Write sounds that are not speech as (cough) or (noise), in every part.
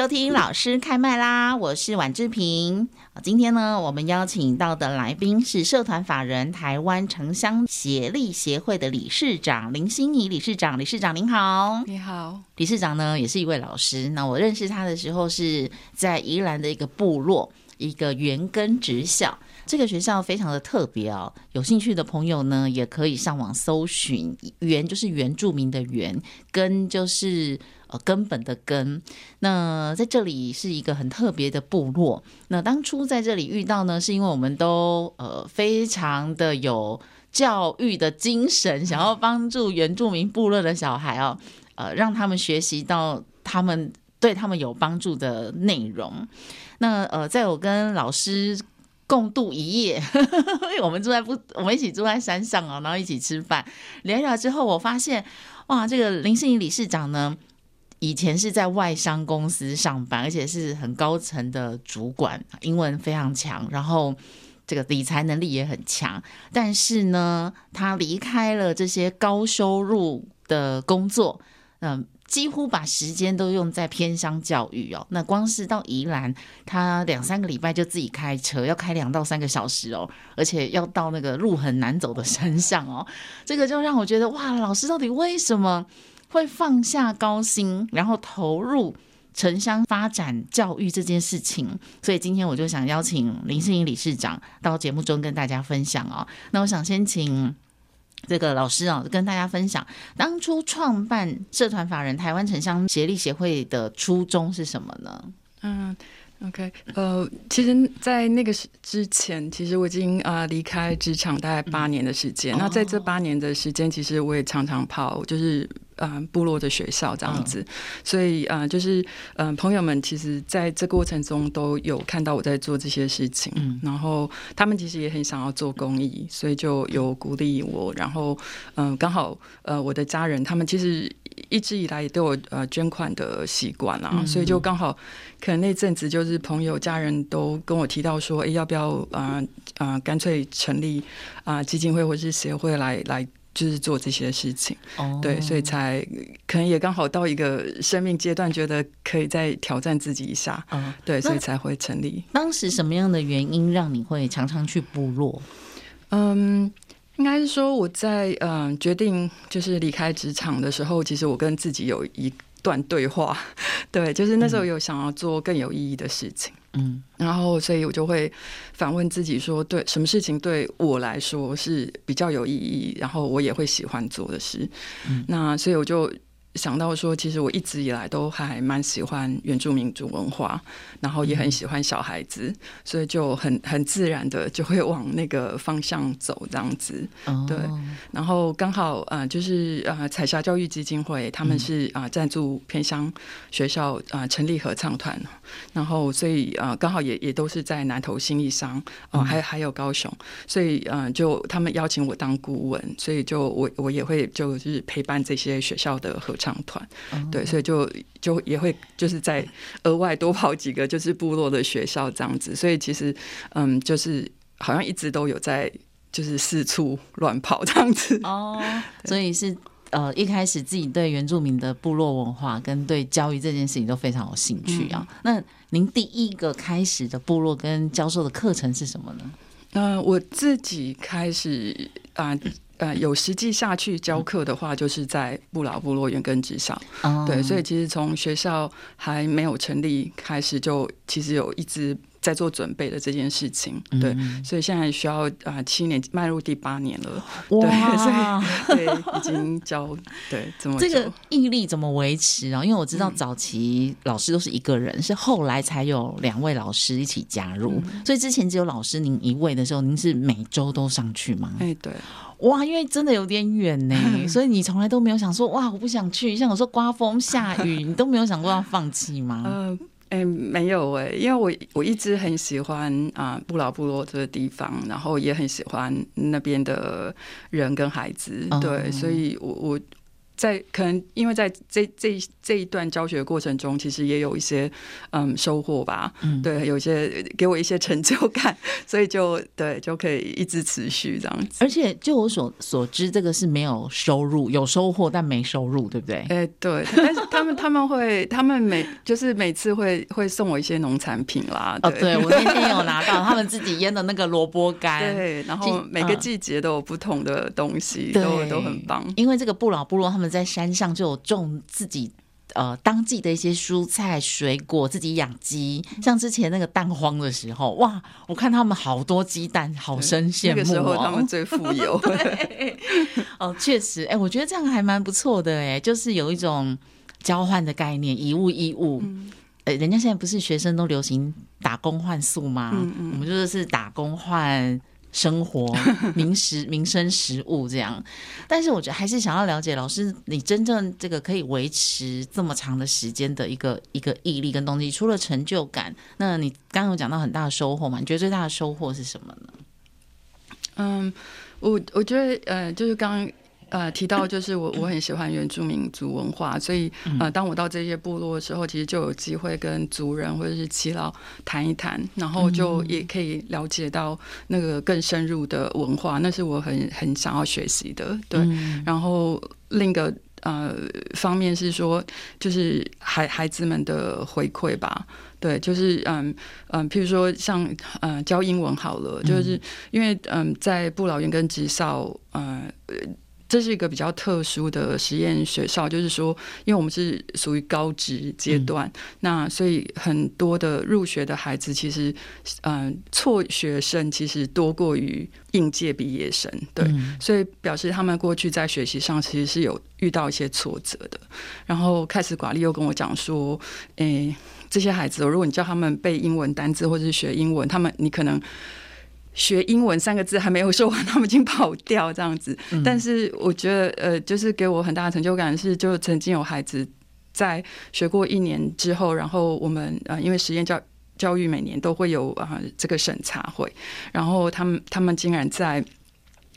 收听老师开麦啦！我是婉志平。今天呢，我们邀请到的来宾是社团法人台湾城乡协力协会的理事长林心怡理事长。理事长您好，你好。理事长呢，也是一位老师。那我认识他的时候是在宜兰的一个部落，一个原根职小。这个学校非常的特别哦，有兴趣的朋友呢，也可以上网搜寻。原就是原住民的原，根就是。呃，根本的根。那在这里是一个很特别的部落。那当初在这里遇到呢，是因为我们都呃非常的有教育的精神，想要帮助原住民部落的小孩哦，呃，让他们学习到他们对他们有帮助的内容。那呃，在我跟老师共度一夜，(laughs) 因为我们住在不，我们一起住在山上哦，然后一起吃饭聊一聊之后，我发现哇，这个林世颖理事长呢。以前是在外商公司上班，而且是很高层的主管，英文非常强，然后这个理财能力也很强。但是呢，他离开了这些高收入的工作，嗯，几乎把时间都用在偏乡教育哦。那光是到宜兰，他两三个礼拜就自己开车，要开两到三个小时哦，而且要到那个路很难走的山上哦。这个就让我觉得哇，老师到底为什么？会放下高薪，然后投入城乡发展教育这件事情，所以今天我就想邀请林欣仪理事长到节目中跟大家分享哦。那我想先请这个老师啊，跟大家分享当初创办社团法人台湾城乡协力协会的初衷是什么呢？嗯。OK，呃，其实，在那个之前，其实我已经啊离开职场大概八年的时间。嗯、那在这八年的时间，其实我也常常跑，就是啊、呃、部落的学校这样子。嗯、所以啊、呃，就是嗯、呃，朋友们其实在这过程中都有看到我在做这些事情，嗯、然后他们其实也很想要做公益，所以就有鼓励我。然后嗯、呃，刚好呃，我的家人他们其实。一直以来也都有呃捐款的习惯啊，嗯、所以就刚好可能那阵子就是朋友家人都跟我提到说，哎、欸，要不要啊啊干脆成立啊、呃、基金会或是协会来来就是做这些事情，哦、对，所以才可能也刚好到一个生命阶段，觉得可以再挑战自己一下，嗯，对，所以才会成立。当时什么样的原因让你会常常去部落？嗯。应该是说，我在嗯决定就是离开职场的时候，其实我跟自己有一段对话，(laughs) 对，就是那时候有想要做更有意义的事情，嗯，然后所以我就会反问自己说，对，什么事情对我来说是比较有意义，然后我也会喜欢做的事，嗯，那所以我就。想到说，其实我一直以来都还蛮喜欢原住民族文化，然后也很喜欢小孩子，所以就很很自然的就会往那个方向走这样子。对，然后刚好啊，就是啊，彩霞教育基金会他们是啊赞助偏乡学校啊成立合唱团，然后所以啊刚好也也都是在南投新义商哦，还还有高雄，所以嗯就他们邀请我当顾问，所以就我我也会就是陪伴这些学校的合唱团，对，所以就就也会就是在额外多跑几个就是部落的学校这样子，所以其实嗯，就是好像一直都有在就是四处乱跑这样子哦，所以是呃一开始自己对原住民的部落文化跟对教育这件事情都非常有兴趣啊。嗯、那您第一个开始的部落跟教授的课程是什么呢？嗯、呃，我自己开始啊。呃呃，有实际下去教课的话，就是在不老部落原根之上。对，所以其实从学校还没有成立开始，就其实有一直在做准备的这件事情，对，嗯、所以现在需要啊、呃、七年迈入第八年了，哇。对，(laughs) 所以对已经教对怎么这个毅力怎么维持啊？因为我知道早期老师都是一个人，嗯、是后来才有两位老师一起加入，嗯、所以之前只有老师您一位的时候，您是每周都上去吗？哎，对，哇，因为真的有点远呢，(laughs) 所以你从来都没有想说哇，我不想去，像我说刮风下雨，(laughs) 你都没有想过要放弃吗？呃哎、欸，没有哎、欸，因为我我一直很喜欢啊、呃，不老部落这个地方，然后也很喜欢那边的人跟孩子，哦、对，所以我我。在可能因为在这这这一段教学过程中，其实也有一些嗯收获吧，嗯，对，有一些给我一些成就感，(laughs) 所以就对就可以一直持续这样子。而且就我所所知，这个是没有收入，有收获但没收入，对不对？哎、欸，对。但是他们他们会他们每就是每次会会送我一些农产品啦。对，哦、对我那天有拿到他们自己腌的那个萝卜干，对，然后每个季节都有不同的东西，嗯、都都很棒。因为这个不老部落他们。在山上就有种自己呃当季的一些蔬菜水果，自己养鸡。像之前那个蛋荒的时候，哇，我看他们好多鸡蛋，好生羡慕哦。那个时候他们最富有。(laughs) 哦，确实，哎、欸，我觉得这样还蛮不错的，哎，就是有一种交换的概念，以物易物。嗯，哎，人家现在不是学生都流行打工换宿吗？嗯嗯，我们就是是打工换。生活、(laughs) 民食、民生、食物这样，但是我觉得还是想要了解老师，你真正这个可以维持这么长的时间的一个一个毅力跟动机，除了成就感，那你刚刚有讲到很大的收获嘛？你觉得最大的收获是什么呢？嗯，我我觉得呃，就是刚刚。呃，提到就是我我很喜欢原住民族文化，所以呃，当我到这些部落的时候，其实就有机会跟族人或者是耆老谈一谈，然后就也可以了解到那个更深入的文化，那是我很很想要学习的。对，然后另一个呃方面是说，就是孩孩子们的回馈吧，对，就是嗯嗯，譬如说像呃教英文好了，就是因为嗯在不老原根职校呃。这是一个比较特殊的实验学校，就是说，因为我们是属于高职阶段，嗯、那所以很多的入学的孩子，其实，嗯、呃，辍学生其实多过于应届毕业生，对，嗯、所以表示他们过去在学习上其实是有遇到一些挫折的。然后开始寡利又跟我讲说，诶，这些孩子，如果你叫他们背英文单字或者是学英文，他们你可能。学英文三个字还没有说完，他们已经跑掉这样子。嗯、但是我觉得，呃，就是给我很大的成就感是，就曾经有孩子在学过一年之后，然后我们呃，因为实验教教育每年都会有啊、呃、这个审查会，然后他们他们竟然在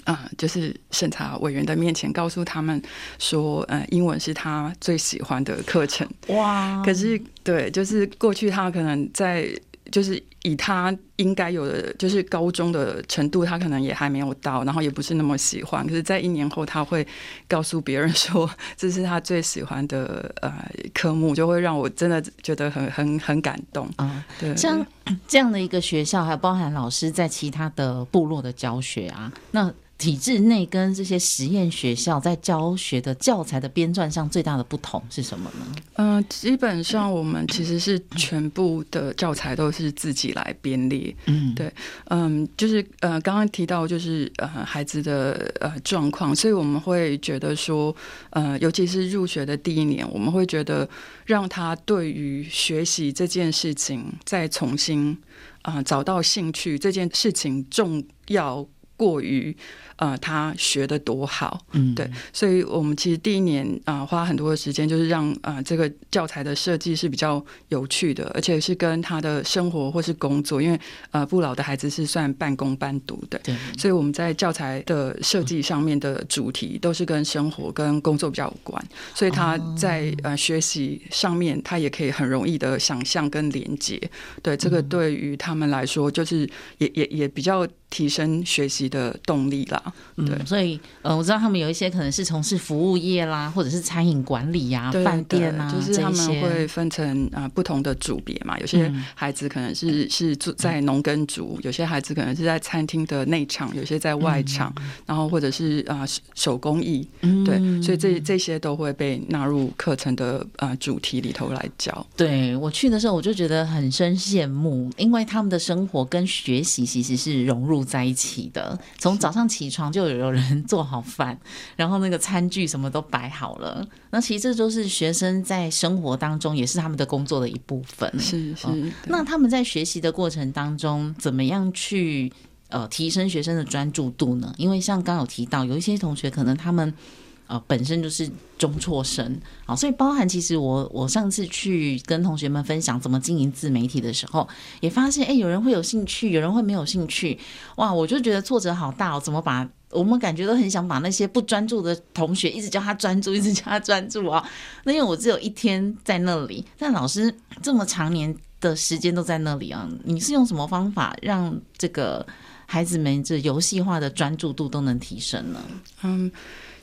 啊、呃、就是审查委员的面前告诉他们说，呃，英文是他最喜欢的课程。哇！可是对，就是过去他可能在。就是以他应该有的，就是高中的程度，他可能也还没有到，然后也不是那么喜欢。可是，在一年后，他会告诉别人说这是他最喜欢的呃科目，就会让我真的觉得很很很感动啊。对，像这样的一个学校，还有包含老师在其他的部落的教学啊，那。体制内跟这些实验学校在教学的教材的编撰上最大的不同是什么呢？嗯、呃，基本上我们其实是全部的教材都是自己来编列。嗯，对，嗯，就是呃，刚刚提到就是呃孩子的呃状况，所以我们会觉得说，呃，尤其是入学的第一年，我们会觉得让他对于学习这件事情再重新啊、呃、找到兴趣，这件事情重要过于。呃，他学的多好，嗯，对，所以我们其实第一年啊、呃，花很多的时间，就是让啊、呃、这个教材的设计是比较有趣的，而且是跟他的生活或是工作，因为呃不老的孩子是算半工半读的，对，所以我们在教材的设计上面的主题都是跟生活跟工作比较有关，所以他在呃学习上面，他也可以很容易的想象跟连接，对，这个对于他们来说，就是也也也比较。提升学习的动力啦。对，嗯、所以呃，我知道他们有一些可能是从事服务业啦，或者是餐饮管理呀、啊、饭店啊，就是他们会分成啊、呃、不同的组别嘛。有些孩子可能是、嗯、是住在农耕组，有些孩子可能是在餐厅的内场，有些在外场，嗯、然后或者是啊、呃、手工艺，对，所以这这些都会被纳入课程的啊、呃、主题里头来教。对，我去的时候，我就觉得很生羡慕，因为他们的生活跟学习其实是融入在一起的。从早上起床就有人做好饭，(laughs) 然后那个餐具什么都摆好了。那其实这都是学生在生活当中也是他们的工作的一部分。是是。那他们在学习的过程当中，怎么样去呃提升学生的专注度呢？因为像刚刚有提到，有一些同学可能他们。呃，本身就是中辍生，啊，所以包含其实我我上次去跟同学们分享怎么经营自媒体的时候，也发现，哎、有人会有兴趣，有人会没有兴趣，哇，我就觉得挫折好大哦，怎么把我们感觉都很想把那些不专注的同学一直叫他专注，一直叫他专注啊，那因为我只有一天在那里，但老师这么长年的时间都在那里啊，你是用什么方法让这个孩子们这游戏化的专注度都能提升呢？嗯。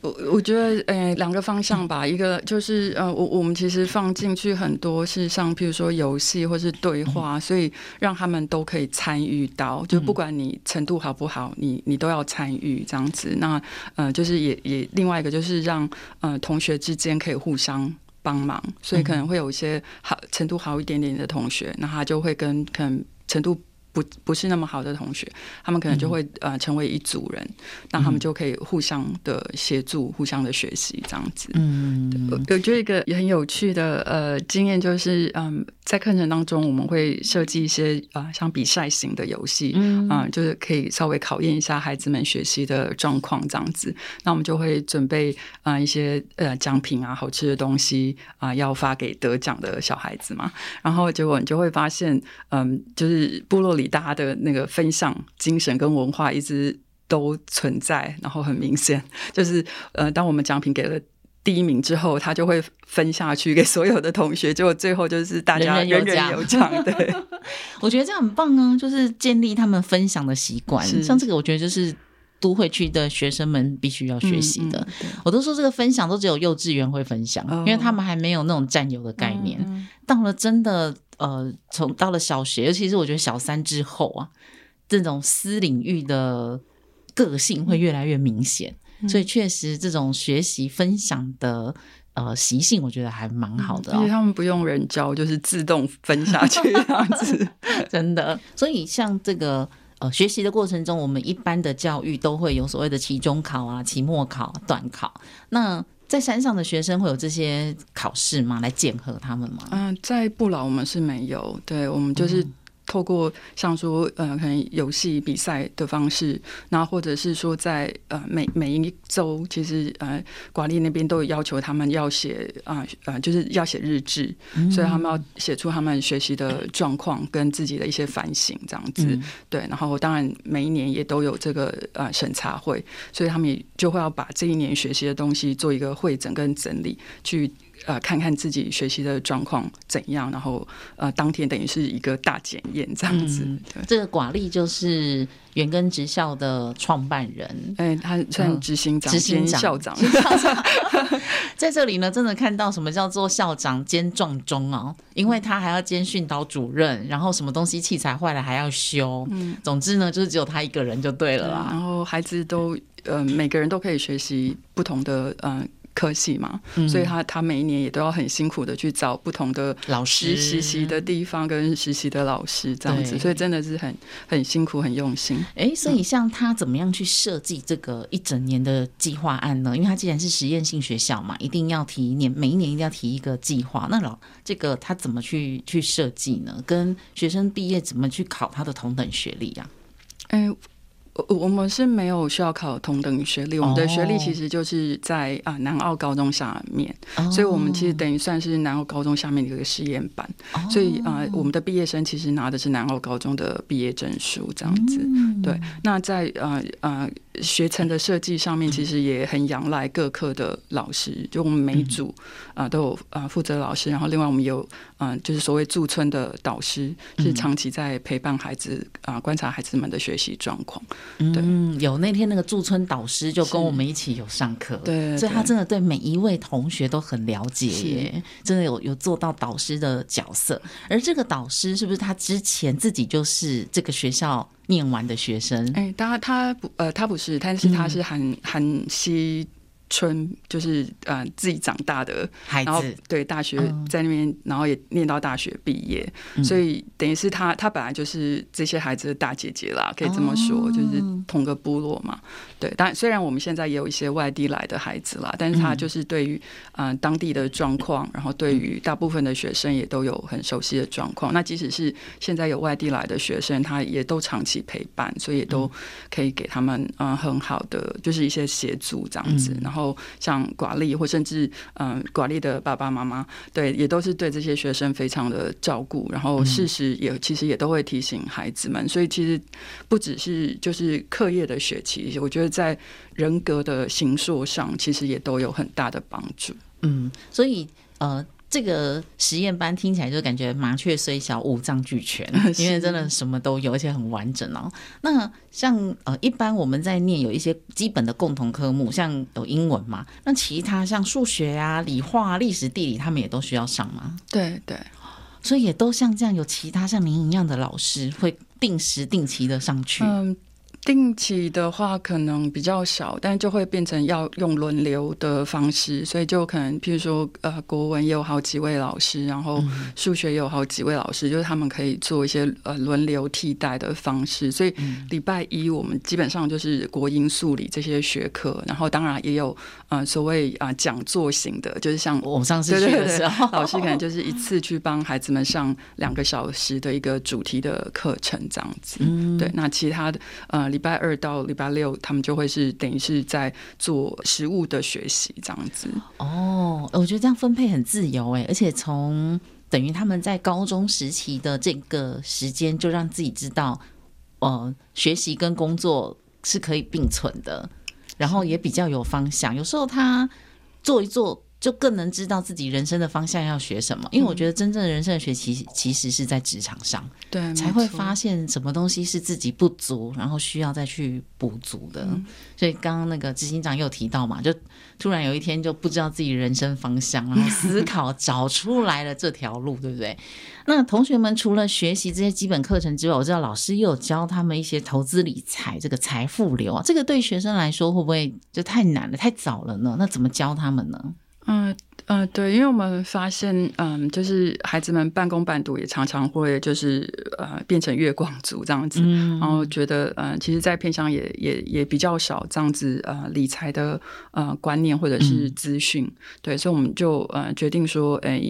我我觉得，呃，两个方向吧。一个就是，呃，我我们其实放进去很多是像，譬如说游戏或是对话，所以让他们都可以参与到。就不管你程度好不好，你你都要参与这样子。那呃，就是也也另外一个就是让呃同学之间可以互相帮忙，所以可能会有一些好程度好一点点的同学，那他就会跟可能程度。不不是那么好的同学，他们可能就会呃成为一组人，那、嗯、他们就可以互相的协助、互相的学习这样子。嗯，我觉得一个也很有趣的呃经验就是，嗯，在课程当中我们会设计一些啊、呃、像比赛型的游戏，嗯、呃，就是可以稍微考验一下孩子们学习的状况这样子。那我们就会准备啊、呃、一些呃奖品啊、好吃的东西啊、呃，要发给得奖的小孩子嘛。然后结果你就会发现，嗯，就是部落里。大家的那个分享精神跟文化一直都存在，然后很明显就是，呃，当我们奖品给了第一名之后，他就会分下去给所有的同学，结果最后就是大家人人有奖。对，(laughs) 我觉得这样很棒啊，就是建立他们分享的习惯。像这个，我觉得就是都会区的学生们必须要学习的。嗯嗯、我都说这个分享都只有幼稚园会分享，哦、因为他们还没有那种占有的概念。嗯、到了真的。呃，从到了小学，尤其是我觉得小三之后啊，这种私领域的个性会越来越明显，嗯、所以确实这种学习分享的呃习性，我觉得还蛮好的、哦。而且他们不用人教，就是自动分下去这样子，(laughs) 真的。所以像这个呃学习的过程中，我们一般的教育都会有所谓的期中考啊、期末考、短考，那。在山上的学生会有这些考试吗？来检核他们吗？嗯、呃，在不老我们是没有，对，我们就是。透过像说呃，可能游戏比赛的方式，那或者是说在呃每每一周，其实呃管理那边都有要求他们要写啊呃，呃就是要写日志，嗯、所以他们要写出他们学习的状况跟自己的一些反省这样子。嗯、对，然后当然每一年也都有这个呃审查会，所以他们也就会要把这一年学习的东西做一个会诊跟整理去。呃，看看自己学习的状况怎样，然后呃，当天等于是一个大检验这样子。嗯、这个寡利就是原根职校的创办人，哎，他算执行长、执行校长。(laughs) 在这里呢，真的看到什么叫做校长兼撞钟哦，因为他还要兼训导主任，然后什么东西器材坏了还要修。嗯，总之呢，就是只有他一个人就对了啦。然后孩子都呃，每个人都可以学习不同的呃。科系嘛，嗯、所以他他每一年也都要很辛苦的去找不同的老师实习的地方跟实习的老师这样子，所以真的是很很辛苦很用心。哎、欸，所以像他怎么样去设计这个一整年的计划案呢？因为他既然是实验性学校嘛，一定要提一年，每一年一定要提一个计划。那老这个他怎么去去设计呢？跟学生毕业怎么去考他的同等学历呀、啊？哎、欸。我们是没有需要考同等学历，我们的学历其实就是在啊南澳高中下面，所以我们其实等于算是南澳高中下面的一个实验班，所以啊我们的毕业生其实拿的是南澳高中的毕业证书这样子。对，那在呃呃学程的设计上面，其实也很仰赖各科的老师，就我们每组啊、呃、都有啊负责老师，然后另外我们有嗯、呃、就是所谓驻村的导师，是长期在陪伴孩子啊、呃、观察孩子们的学习状况。对，嗯，有那天那个驻村导师就跟我们一起有上课，对，所以他真的对每一位同学都很了解耶，真的有有做到导师的角色。而这个导师是不是他之前自己就是这个学校念完的学生？哎、欸，他他不呃，他不是，但是他是韩韩西。村就是呃自己长大的孩子，然后对大学在那边，然后也念到大学毕业，嗯、所以等于是他他本来就是这些孩子的大姐姐啦，可以这么说，哦、就是同个部落嘛。对，但虽然我们现在也有一些外地来的孩子啦，但是他就是对于呃当地的状况，然后对于大部分的学生也都有很熟悉的状况。那即使是现在有外地来的学生，他也都长期陪伴，所以也都可以给他们嗯很好的就是一些协助这样子，然后。像寡力或甚至嗯寡力的爸爸妈妈，对，也都是对这些学生非常的照顾，然后事实也其实也都会提醒孩子们，所以其实不只是就是课业的学期，我觉得在人格的形塑上，其实也都有很大的帮助。嗯，所以呃。这个实验班听起来就感觉麻雀虽小，五脏俱全，(laughs) 因为真的什么都有，而且很完整哦。那像呃，一般我们在念有一些基本的共同科目，像有英文嘛，那其他像数学啊、理化、历史、地理，他们也都需要上吗？对对，所以也都像这样，有其他像您一样的老师会定时定期的上去。嗯。定期的话可能比较少，但就会变成要用轮流的方式，所以就可能，譬如说，呃，国文也有好几位老师，然后数学也有好几位老师，就是他们可以做一些呃轮流替代的方式。所以礼拜一我们基本上就是国英数理这些学科，然后当然也有呃所谓啊、呃、讲座型的，就是像我们上次去的时候，老师可能就是一次去帮孩子们上两个小时的一个主题的课程这样子。嗯，对，那其他的呃。礼拜二到礼拜六，他们就会是等于是在做实务的学习这样子。哦，我觉得这样分配很自由哎，而且从等于他们在高中时期的这个时间，就让自己知道，呃，学习跟工作是可以并存的，然后也比较有方向。有时候他做一做。就更能知道自己人生的方向要学什么，因为我觉得真正的人生的学习其实是在职场上，对，才会发现什么东西是自己不足，然后需要再去补足的。所以刚刚那个执行长又提到嘛，就突然有一天就不知道自己人生方向，然后思 (laughs) 考找出来了这条路，对不对？那同学们除了学习这些基本课程之外，我知道老师又有教他们一些投资理财，这个财富流啊，这个对学生来说会不会就太难了，太早了呢？那怎么教他们呢？嗯嗯，对，因为我们发现，嗯，就是孩子们半工半读，也常常会就是呃变成月光族这样子，嗯、然后觉得，嗯，其实，在偏乡也也也比较少这样子呃理财的呃观念或者是资讯，嗯、对，所以我们就呃决定说，哎，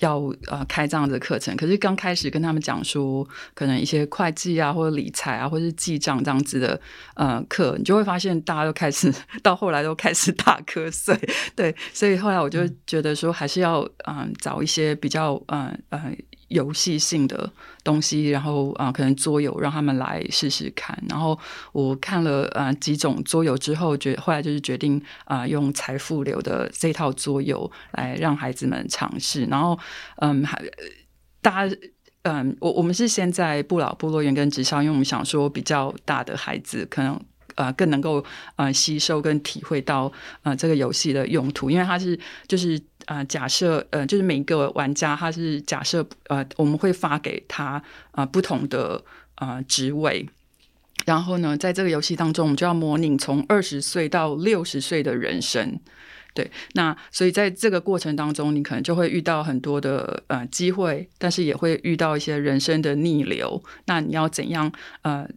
要呃开这样的课程。可是刚开始跟他们讲说，可能一些会计啊，或者理财啊，或者是记账这样子的呃课，你就会发现大家都开始 (laughs) 到后来都开始打瞌睡，对，所以后来我就觉得说，还是要嗯找一些比较嗯呃游戏性的东西，然后啊、呃、可能桌游让他们来试试看。然后我看了呃几种桌游之后，决后来就是决定啊、呃、用财富流的这套桌游来让孩子们尝试。然后嗯还大家嗯我我们是先在不老部落园跟职校，因为我们想说比较大的孩子可能。呃，更能够呃吸收跟体会到呃这个游戏的用途，因为它是就是呃假设呃就是每一个玩家他是假设呃我们会发给他呃不同的呃职位，然后呢，在这个游戏当中，我们就要模拟从二十岁到六十岁的人生。对，那所以在这个过程当中，你可能就会遇到很多的呃机会，但是也会遇到一些人生的逆流。那你要怎样呃？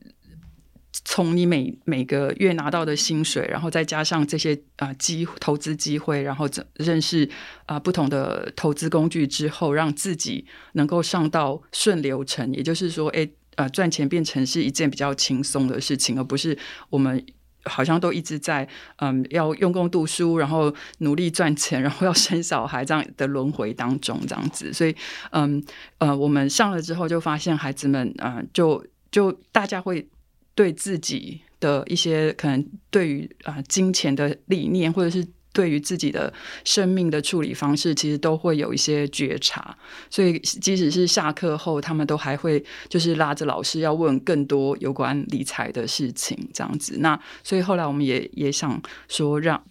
从你每每个月拿到的薪水，然后再加上这些啊机投资机会，然后认识啊不同的投资工具之后，让自己能够上到顺流程，也就是说，哎啊赚钱变成是一件比较轻松的事情，而不是我们好像都一直在嗯要用功读书，然后努力赚钱，然后要生小孩这样的轮回当中这样子。所以嗯呃我们上了之后就发现孩子们嗯就就大家会。对自己的一些可能对于啊、金钱的理念，或者是。对于自己的生命的处理方式，其实都会有一些觉察，所以即使是下课后，他们都还会就是拉着老师要问更多有关理财的事情，这样子。那所以后来我们也也想说让。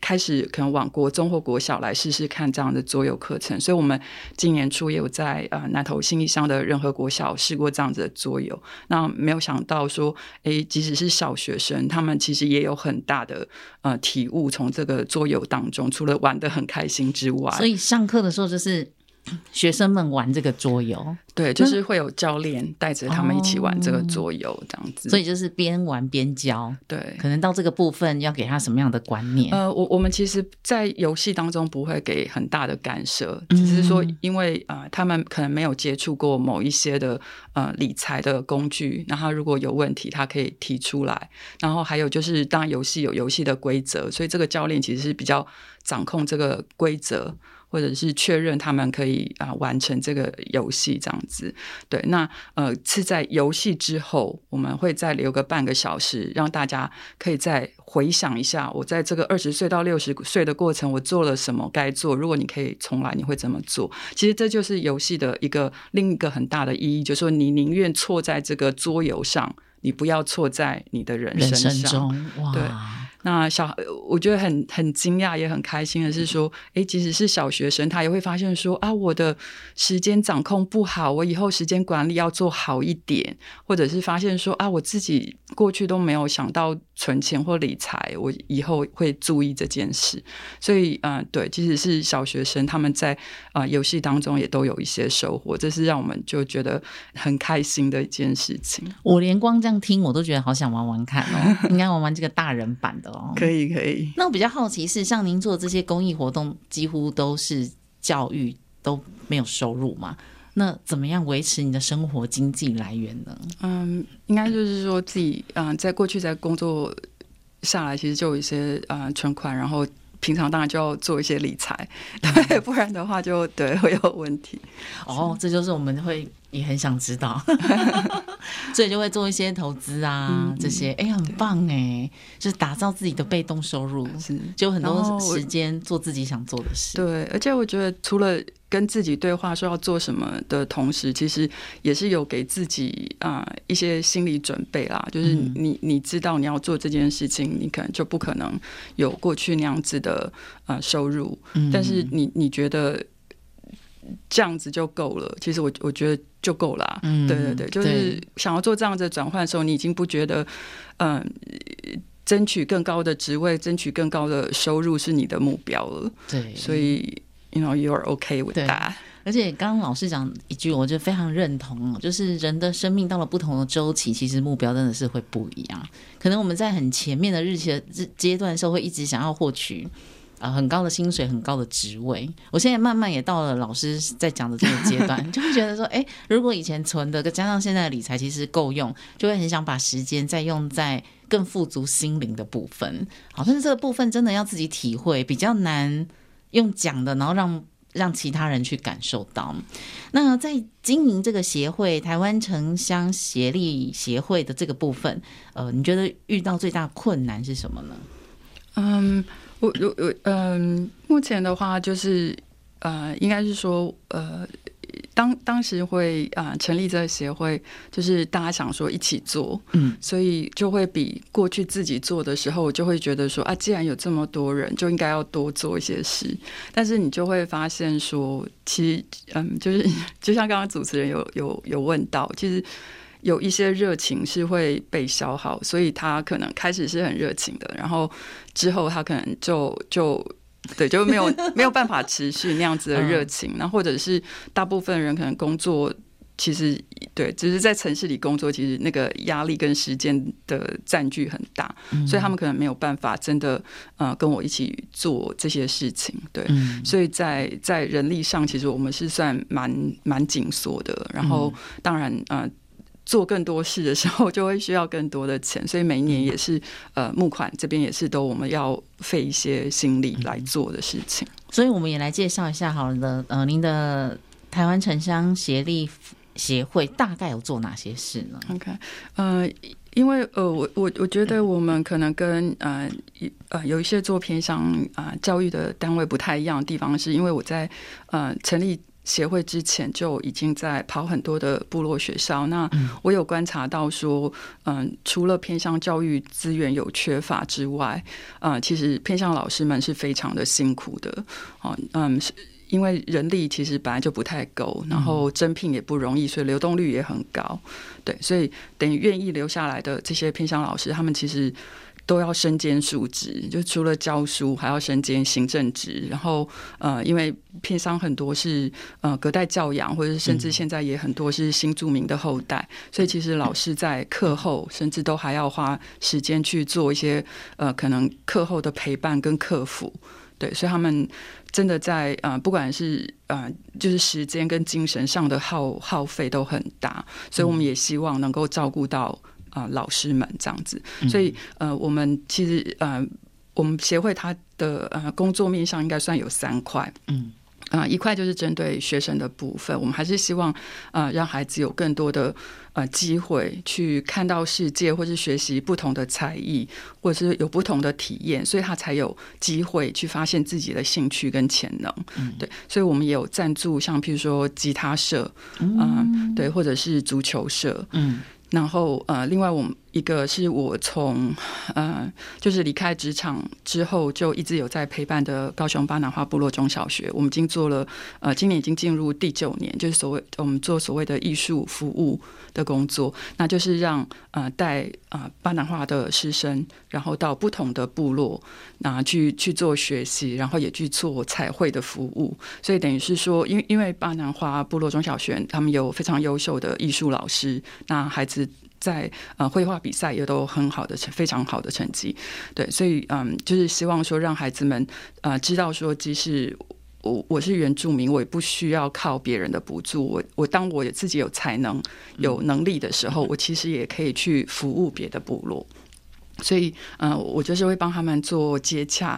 开始可能往国中或国小来试试看这样的桌游课程，所以我们今年初也有在呃南投新义乡的任何国小试过这样子的桌游。那没有想到说，诶，即使是小学生，他们其实也有很大的呃体悟，从这个桌游当中，除了玩得很开心之外，所以上课的时候就是。学生们玩这个桌游，对，就是会有教练带着他们一起玩这个桌游，这样子，所以就是边玩边教。对，可能到这个部分要给他什么样的观念？呃，我我们其实，在游戏当中不会给很大的干涉，只是说，因为啊、呃，他们可能没有接触过某一些的呃理财的工具，那他如果有问题，他可以提出来。然后还有就是，当游戏有游戏的规则，所以这个教练其实是比较掌控这个规则。或者是确认他们可以啊完成这个游戏这样子，对，那呃是在游戏之后，我们会再留个半个小时，让大家可以再回想一下，我在这个二十岁到六十岁的过程，我做了什么该做。如果你可以重来，你会怎么做？其实这就是游戏的一个另一个很大的意义，就是说你宁愿错在这个桌游上，你不要错在你的人生上。人生中，哇。对。那小，我觉得很很惊讶，也很开心的是说，诶，即使是小学生，他也会发现说啊，我的时间掌控不好，我以后时间管理要做好一点，或者是发现说啊，我自己过去都没有想到存钱或理财，我以后会注意这件事。所以，嗯、对，即使是小学生，他们在啊、游戏当中也都有一些收获，这是让我们就觉得很开心的一件事情。我连光这样听，我都觉得好想玩玩看哦，应该玩玩这个大人版的。可以可以。那我比较好奇是，像您做这些公益活动，几乎都是教育都没有收入嘛？那怎么样维持你的生活经济来源呢？嗯，应该就是说自己嗯、呃，在过去在工作下来，其实就有一些呃存款，然后平常当然就要做一些理财，对，(laughs) 不然的话就对会有问题。哦，这就是我们会。也很想知道，(laughs) 所以就会做一些投资啊，嗯、这些哎、欸，很棒哎，就是打造自己的被动收入，是就很多时间做自己想做的事。对，而且我觉得除了跟自己对话说要做什么的同时，其实也是有给自己啊、呃、一些心理准备啦。就是你你知道你要做这件事情，你可能就不可能有过去那样子的呃收入，嗯、但是你你觉得。这样子就够了，其实我我觉得就够了。嗯，对对对，就是想要做这样子的转换的时候，你已经不觉得，嗯、呃，争取更高的职位、争取更高的收入是你的目标了。对，所以，you know, you are okay with that。而且刚刚老师讲一句，我就非常认同，就是人的生命到了不同的周期，其实目标真的是会不一样。可能我们在很前面的日期的阶段的时候，会一直想要获取。啊，很高的薪水，很高的职位。我现在慢慢也到了老师在讲的这个阶段，(laughs) 就会觉得说，哎，如果以前存的，加上现在的理财其实够用，就会很想把时间再用在更富足心灵的部分。好，但是这个部分真的要自己体会，比较难用讲的，然后让让其他人去感受到。那在经营这个协会——台湾城乡协力协会的这个部分，呃，你觉得遇到最大困难是什么呢？嗯。我我我嗯，目前的话就是呃，应该是说呃，当当时会啊、呃、成立这个协会，就是大家想说一起做，嗯，所以就会比过去自己做的时候，我就会觉得说啊，既然有这么多人，就应该要多做一些事。但是你就会发现说，其实嗯，就是 (laughs) 就像刚刚主持人有有有问到，其实。有一些热情是会被消耗，所以他可能开始是很热情的，然后之后他可能就就对就没有 (laughs) 没有办法持续那样子的热情，(laughs) 那、嗯、或者是大部分人可能工作其实对只、就是在城市里工作，其实那个压力跟时间的占据很大，嗯、所以他们可能没有办法真的呃跟我一起做这些事情，对，嗯、所以在在人力上其实我们是算蛮蛮紧缩的，然后当然呃。做更多事的时候，就会需要更多的钱，所以每一年也是呃募款这边也是都我们要费一些心力来做的事情。所以我们也来介绍一下好了，呃，您的台湾城乡协力协会大概有做哪些事呢？OK，呃，因为呃，我我我觉得我们可能跟呃呃有一些做偏向啊、呃、教育的单位不太一样的地方，是因为我在呃成立协会之前就已经在跑很多的部落学校。那我有观察到说，嗯、呃，除了偏向教育资源有缺乏之外，啊、呃，其实偏向老师们是非常的辛苦的。嗯是。因为人力其实本来就不太够，然后征聘也不容易，所以流动率也很高。对，所以等于愿意留下来的这些偏向老师，他们其实都要身兼数职，就除了教书，还要身兼行政职。然后呃，因为偏乡很多是呃隔代教养，或者是甚至现在也很多是新住民的后代，所以其实老师在课后甚至都还要花时间去做一些呃可能课后的陪伴跟客服。对，所以他们。真的在呃，不管是呃，就是时间跟精神上的耗耗费都很大，所以我们也希望能够照顾到啊、呃、老师们这样子。所以呃，我们其实呃，我们协会它的呃工作面向应该算有三块，嗯。啊、呃，一块就是针对学生的部分，我们还是希望呃让孩子有更多的呃机会去看到世界，或是学习不同的才艺，或者是有不同的体验，所以他才有机会去发现自己的兴趣跟潜能。嗯，对，所以我们也有赞助，像譬如说吉他社，嗯、呃，对，或者是足球社，嗯。然后呃，另外我们一个是我从呃，就是离开职场之后就一直有在陪伴的高雄巴拿花部落中小学，我们已经做了呃，今年已经进入第九年，就是所谓我们做所谓的艺术服务的工作，那就是让呃带呃巴拿花的师生，然后到不同的部落，那去去做学习，然后也去做彩绘的服务，所以等于是说，因为因为巴拿花部落中小学他们有非常优秀的艺术老师，那孩子。在呃绘画比赛也都很好的成非常好的成绩，对，所以嗯，就是希望说让孩子们呃知道说，即使我我是原住民，我也不需要靠别人的补助，我我当我自己有才能有能力的时候，我其实也可以去服务别的部落，所以嗯、呃，我就是会帮他们做接洽，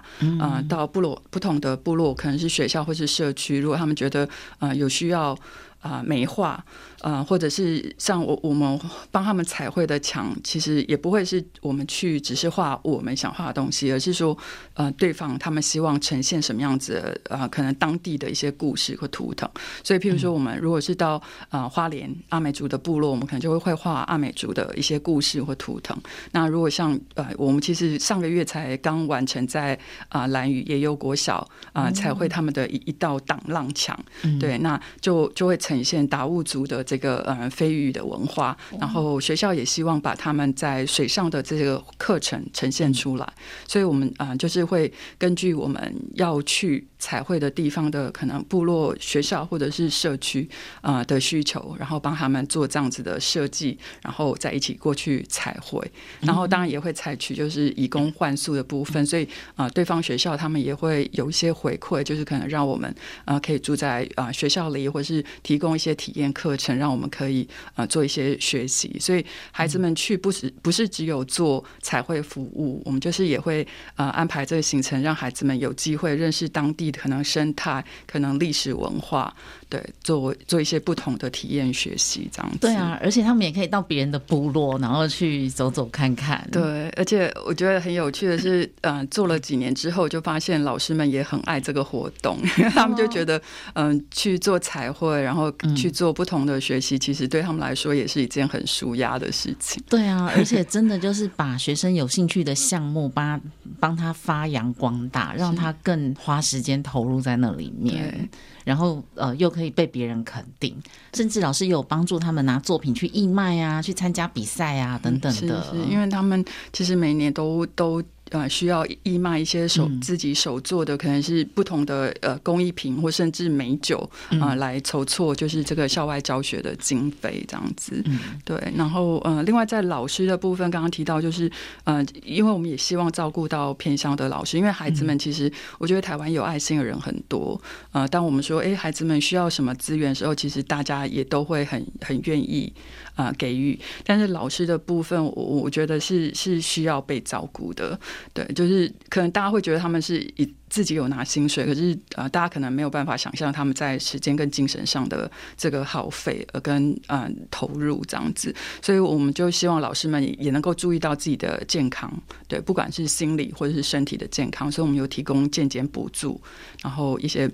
啊、呃，到部落不同的部落，可能是学校或是社区，如果他们觉得呃有需要啊、呃、美化。呃，或者是像我我们帮他们彩绘的墙，其实也不会是我们去只是画我们想画的东西，而是说，呃，对方他们希望呈现什么样子的，呃，可能当地的一些故事或图腾。所以，譬如说，我们如果是到呃花莲阿美族的部落，我们可能就会绘画阿美族的一些故事或图腾。那如果像呃，我们其实上个月才刚完成在啊兰屿也有国小啊、呃、彩绘他们的一一道挡浪墙，对，那就就会呈现达悟族的。这个呃飞鱼的文化，然后学校也希望把他们在水上的这个课程呈现出来，所以我们啊、呃、就是会根据我们要去彩绘的地方的可能部落学校或者是社区啊、呃、的需求，然后帮他们做这样子的设计，然后再一起过去彩绘，然后当然也会采取就是以工换宿的部分，所以啊、呃、对方学校他们也会有一些回馈，就是可能让我们啊、呃、可以住在啊、呃、学校里，或是提供一些体验课程。让我们可以呃做一些学习，所以孩子们去不是不是只有做彩绘服务，我们就是也会呃安排这个行程，让孩子们有机会认识当地的可能生态、可能历史文化。对，做做一些不同的体验学习这样子。对啊，而且他们也可以到别人的部落，然后去走走看看。对，而且我觉得很有趣的是，呃，做了几年之后，就发现老师们也很爱这个活动，(laughs) 他们就觉得，嗯、呃，去做彩绘，然后去做不同的学习，其实对他们来说也是一件很舒压的事情。对啊，(laughs) 而且真的就是把学生有兴趣的项目，帮帮他发扬光大，让他更花时间投入在那里面。然后呃，又可以被别人肯定，甚至老师有帮助他们拿作品去义卖啊，去参加比赛啊等等的。是，是，因为他们其实每年都都。呃，需要义卖一些手自己手做的，可能是不同的呃工艺品，或甚至美酒啊、呃，来筹措就是这个校外教学的经费这样子。对，然后呃，另外在老师的部分，刚刚提到就是呃，因为我们也希望照顾到偏乡的老师，因为孩子们其实我觉得台湾有爱心的人很多。呃，当我们说哎，孩子们需要什么资源的时候，其实大家也都会很很愿意。啊、给予，但是老师的部分，我我觉得是是需要被照顾的。对，就是可能大家会觉得他们是以自己有拿薪水，可是呃，大家可能没有办法想象他们在时间跟精神上的这个耗费呃跟嗯、呃、投入这样子，所以我们就希望老师们也能够注意到自己的健康，对，不管是心理或者是身体的健康，所以我们有提供健检补助，然后一些。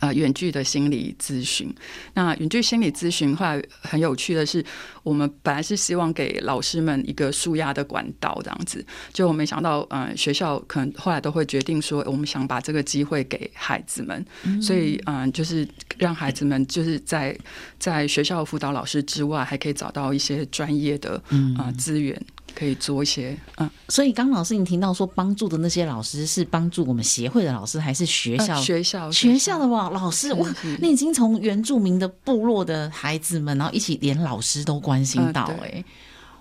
啊，远距的心理咨询。那远距心理咨询后来很有趣的是，我们本来是希望给老师们一个舒压的管道，这样子。就我没想到，嗯、呃，学校可能后来都会决定说，我们想把这个机会给孩子们，所以，嗯、呃，就是让孩子们就是在在学校辅导老师之外，还可以找到一些专业的啊资源。可以做一些，嗯，所以刚老师你听到说帮助的那些老师是帮助我们协会的老师，还是学校？学校学校的哇，老师 (laughs) 哇，你已经从原住民的部落的孩子们，然后一起连老师都关心到，哎，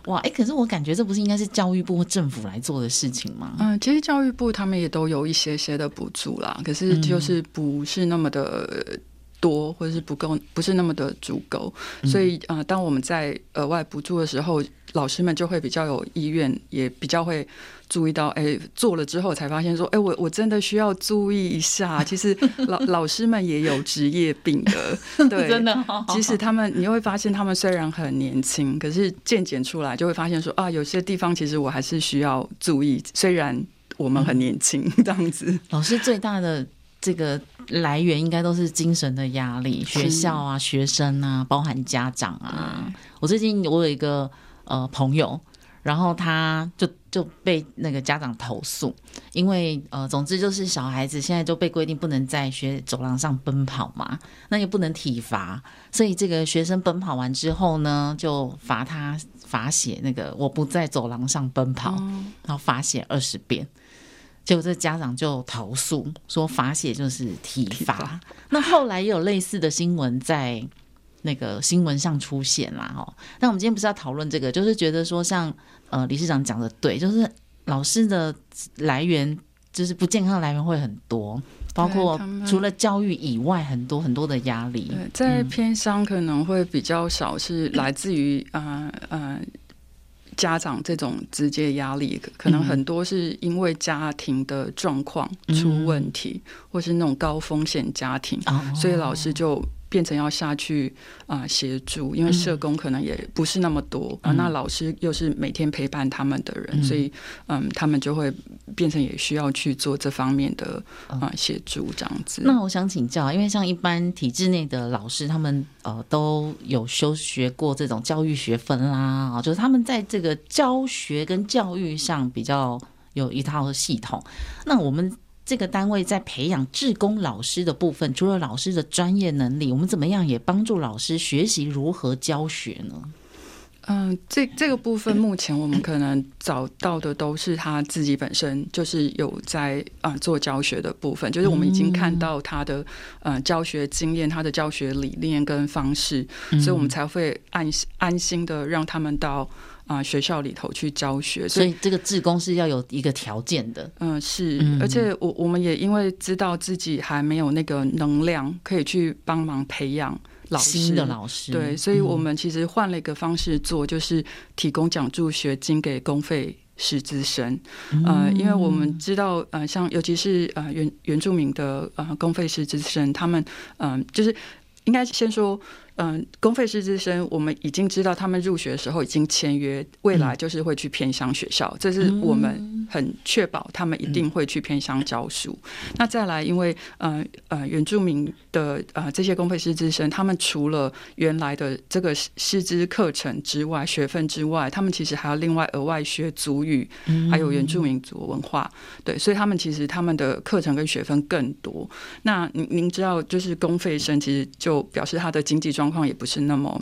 哇，哎，可是我感觉这不是应该是教育部或政府来做的事情吗？嗯，其实教育部他们也都有一些些的补助啦，可是就是不是那么的多，或者是不够，不是那么的足够，所以呃，当我们在额外补助的时候。老师们就会比较有意愿，也比较会注意到，哎、欸，做了之后才发现说，哎、欸，我我真的需要注意一下。(laughs) 其实老老师们也有职业病的，对，真的。即使他们，你会发现他们虽然很年轻，可是渐渐出来就会发现说，啊，有些地方其实我还是需要注意。虽然我们很年轻，这样子。老师最大的这个来源应该都是精神的压力，学校啊，学生啊，包含家长啊。我最近我有一个。呃，朋友，然后他就就被那个家长投诉，因为呃，总之就是小孩子现在就被规定不能在学走廊上奔跑嘛，那也不能体罚，所以这个学生奔跑完之后呢，就罚他罚写那个我不在走廊上奔跑，嗯、然后罚写二十遍，结果这家长就投诉说罚写就是体罚，那后来也有类似的新闻在。那个新闻上出现啦，哦，但我们今天不是要讨论这个，就是觉得说像呃理事长讲的对，就是老师的来源就是不健康的来源会很多，包括除了教育以外，很多很多的压力。在偏乡可能会比较少是来自于呃呃家长这种直接压力，可能很多是因为家庭的状况出问题，嗯、或是那种高风险家庭，哦、所以老师就。变成要下去啊协助，因为社工可能也不是那么多啊，那老师又是每天陪伴他们的人，所以嗯，他们就会变成也需要去做这方面的啊协助这样子。那我想请教，因为像一般体制内的老师，他们呃都有修学过这种教育学分啦，啊，就是他们在这个教学跟教育上比较有一套系统。那我们。这个单位在培养志工老师的部分，除了老师的专业能力，我们怎么样也帮助老师学习如何教学呢？嗯、呃，这这个部分目前我们可能找到的都是他自己本身就是有在啊、呃、做教学的部分，就是我们已经看到他的呃教学经验、他的教学理念跟方式，所以我们才会安安心的让他们到。啊，学校里头去教学，所以，这个志工是要有一个条件的。嗯，是，而且我我们也因为知道自己还没有那个能量，可以去帮忙培养老师新的老师。对，所以我们其实换了一个方式做，就是提供奖助学金给公费师资生。呃，因为我们知道，呃，像尤其是呃原原住民的呃公费师资生，他们嗯、呃，就是应该先说。嗯，公费师资生，我们已经知道他们入学的时候已经签约，未来就是会去偏乡学校，这是我们很确保他们一定会去偏乡教书。那再来，因为呃呃原住民的呃这些公费师资生，他们除了原来的这个师资课程之外，学分之外，他们其实还要另外额外学族语，还有原住民族文化。对，所以他们其实他们的课程跟学分更多。那您您知道，就是公费生其实就表示他的经济状。状况也不是那么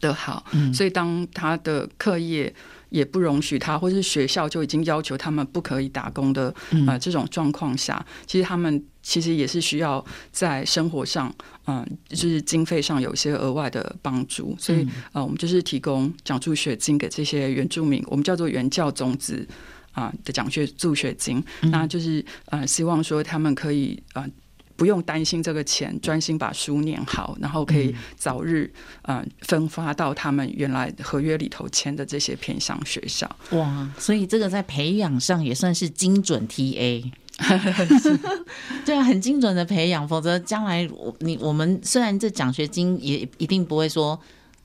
的好，所以当他的课业也不容许他，或是学校就已经要求他们不可以打工的呃这种状况下，其实他们其实也是需要在生活上，嗯，就是经费上有一些额外的帮助，所以呃，我们就是提供奖助学金给这些原住民，我们叫做原教种子啊的奖学助学金，那就是呃希望说他们可以呃。不用担心这个钱，专心把书念好，然后可以早日嗯、呃、分发到他们原来合约里头签的这些偏向学校。哇，所以这个在培养上也算是精准 TA。是 (laughs) 对啊，很精准的培养，否则将来我你我们虽然这奖学金也一定不会说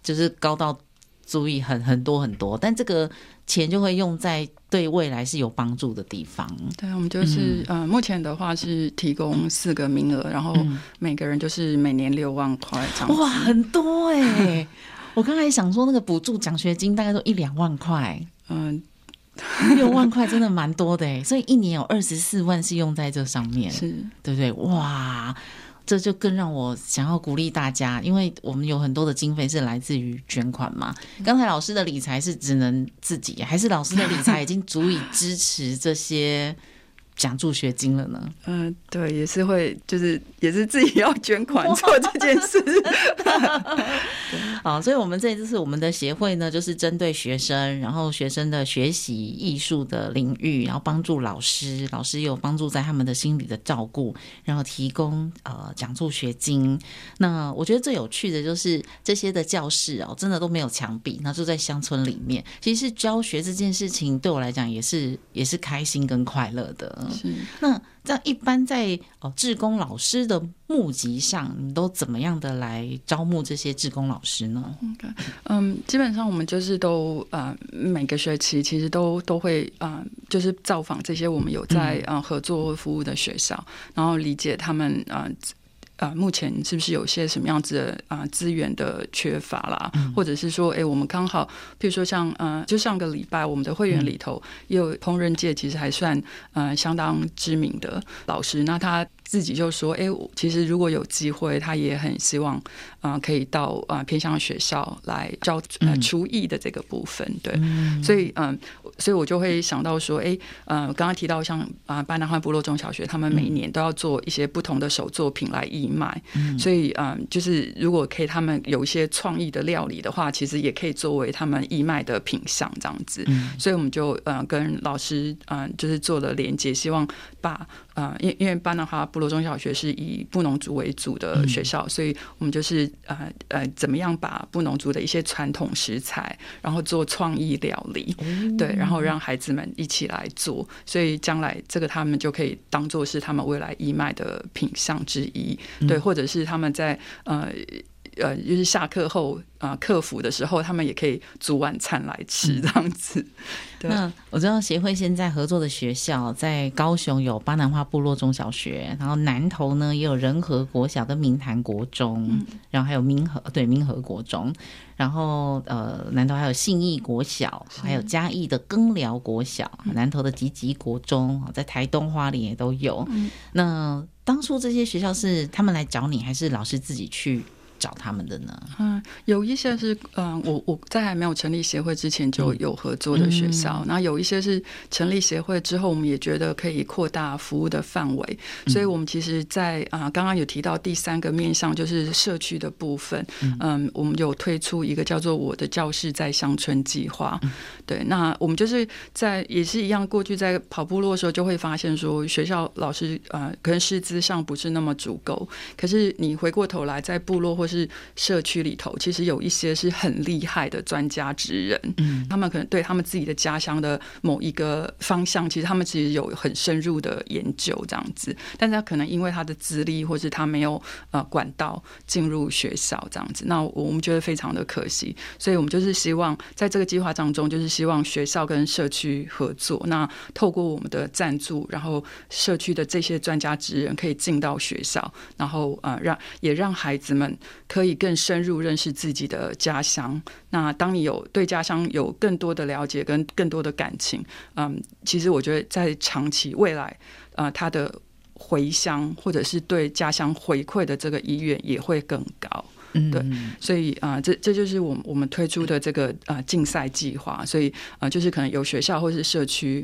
就是高到足以很很多很多，但这个钱就会用在对未来是有帮助的地方。对，我们就是、嗯、呃，目前的话是提供四个名额，然后每个人就是每年六万块这样。哇，很多哎、欸！我刚才想说那个补助奖学金大概都一两万块，嗯。六万块真的蛮多的哎，所以一年有二十四万是用在这上面，(laughs) 是对不对？哇，这就更让我想要鼓励大家，因为我们有很多的经费是来自于捐款嘛。刚才老师的理财是只能自己，还是老师的理财已经足以支持这些？奖助学金了呢？嗯、呃，对，也是会，就是也是自己要捐款做这件事。好，(laughs) 所以我们这次是我们的协会呢，就是针对学生，然后学生的学习艺术的领域，然后帮助老师，老师也有帮助在他们的心理的照顾，然后提供呃奖助学金。那我觉得最有趣的就是这些的教室哦，真的都没有墙壁，那就在乡村里面。其实教学这件事情对我来讲也是也是开心跟快乐的。是，那这样一般在哦，志工老师的募集上，你都怎么样的来招募这些志工老师呢.嗯，基本上我们就是都呃每个学期其实都都会啊、呃，就是造访这些我们有在啊、呃、合作服务的学校，嗯、然后理解他们啊。呃啊、呃，目前是不是有些什么样子的啊、呃、资源的缺乏啦？嗯、或者是说，哎、欸，我们刚好，譬如说像呃，就上个礼拜我们的会员里头，也有烹饪界其实还算呃相当知名的老师，那他。自己就说：“哎，其实如果有机会，他也很希望，啊、呃，可以到啊、呃、偏向学校来教呃厨艺的这个部分。对，嗯、所以嗯，所以我就会想到说，哎，呃，刚刚提到像啊巴拿汉部落中小学，他们每年都要做一些不同的手作品来义卖。嗯、所以嗯、呃，就是如果可以，他们有一些创意的料理的话，其实也可以作为他们义卖的品相这样子。嗯、所以我们就嗯跟老师嗯、呃，就是做了连接，希望把。”啊，因、呃、因为班的话部落中小学是以布农族为主的学校，嗯、所以我们就是呃呃，怎么样把布农族的一些传统食材，然后做创意料理，嗯、对，然后让孩子们一起来做，所以将来这个他们就可以当做是他们未来义卖的品项之一，嗯、对，或者是他们在呃。呃，就是下课后啊，课辅的时候，他们也可以煮晚餐来吃这样子。那我知道协会现在合作的学校在高雄有巴南花部落中小学，然后南投呢也有仁和国小跟明潭国中，嗯、然后还有明和对明和国中，然后呃南投还有信义国小，还有嘉义的耕寮国小，南投的吉吉国中，在台东花莲也都有。嗯、那当初这些学校是他们来找你，还是老师自己去？找他们的呢？嗯，有一些是嗯，我我在还没有成立协会之前就有合作的学校，那、嗯、有一些是成立协会之后，我们也觉得可以扩大服务的范围，嗯、所以我们其实在，在啊刚刚有提到第三个面向就是社区的部分，嗯，嗯，我们有推出一个叫做“我的教室在乡村”计划，嗯、对，那我们就是在也是一样，过去在跑部落的时候就会发现说，学校老师啊、呃，可能师资上不是那么足够，可是你回过头来在部落或是是社区里头，其实有一些是很厉害的专家职人，嗯，他们可能对他们自己的家乡的某一个方向，其实他们其实有很深入的研究这样子，但是他可能因为他的资历，或是他没有呃管道进入学校这样子，那我们觉得非常的可惜，所以我们就是希望在这个计划当中，就是希望学校跟社区合作，那透过我们的赞助，然后社区的这些专家职人可以进到学校，然后呃让也让孩子们。可以更深入认识自己的家乡。那当你有对家乡有更多的了解跟更多的感情，嗯，其实我觉得在长期未来，呃，他的回乡或者是对家乡回馈的这个意愿也会更高。嗯，对，所以啊，呃，这这就是我们我们推出的这个呃竞赛计划。所以啊，呃，就是可能有学校或是社区，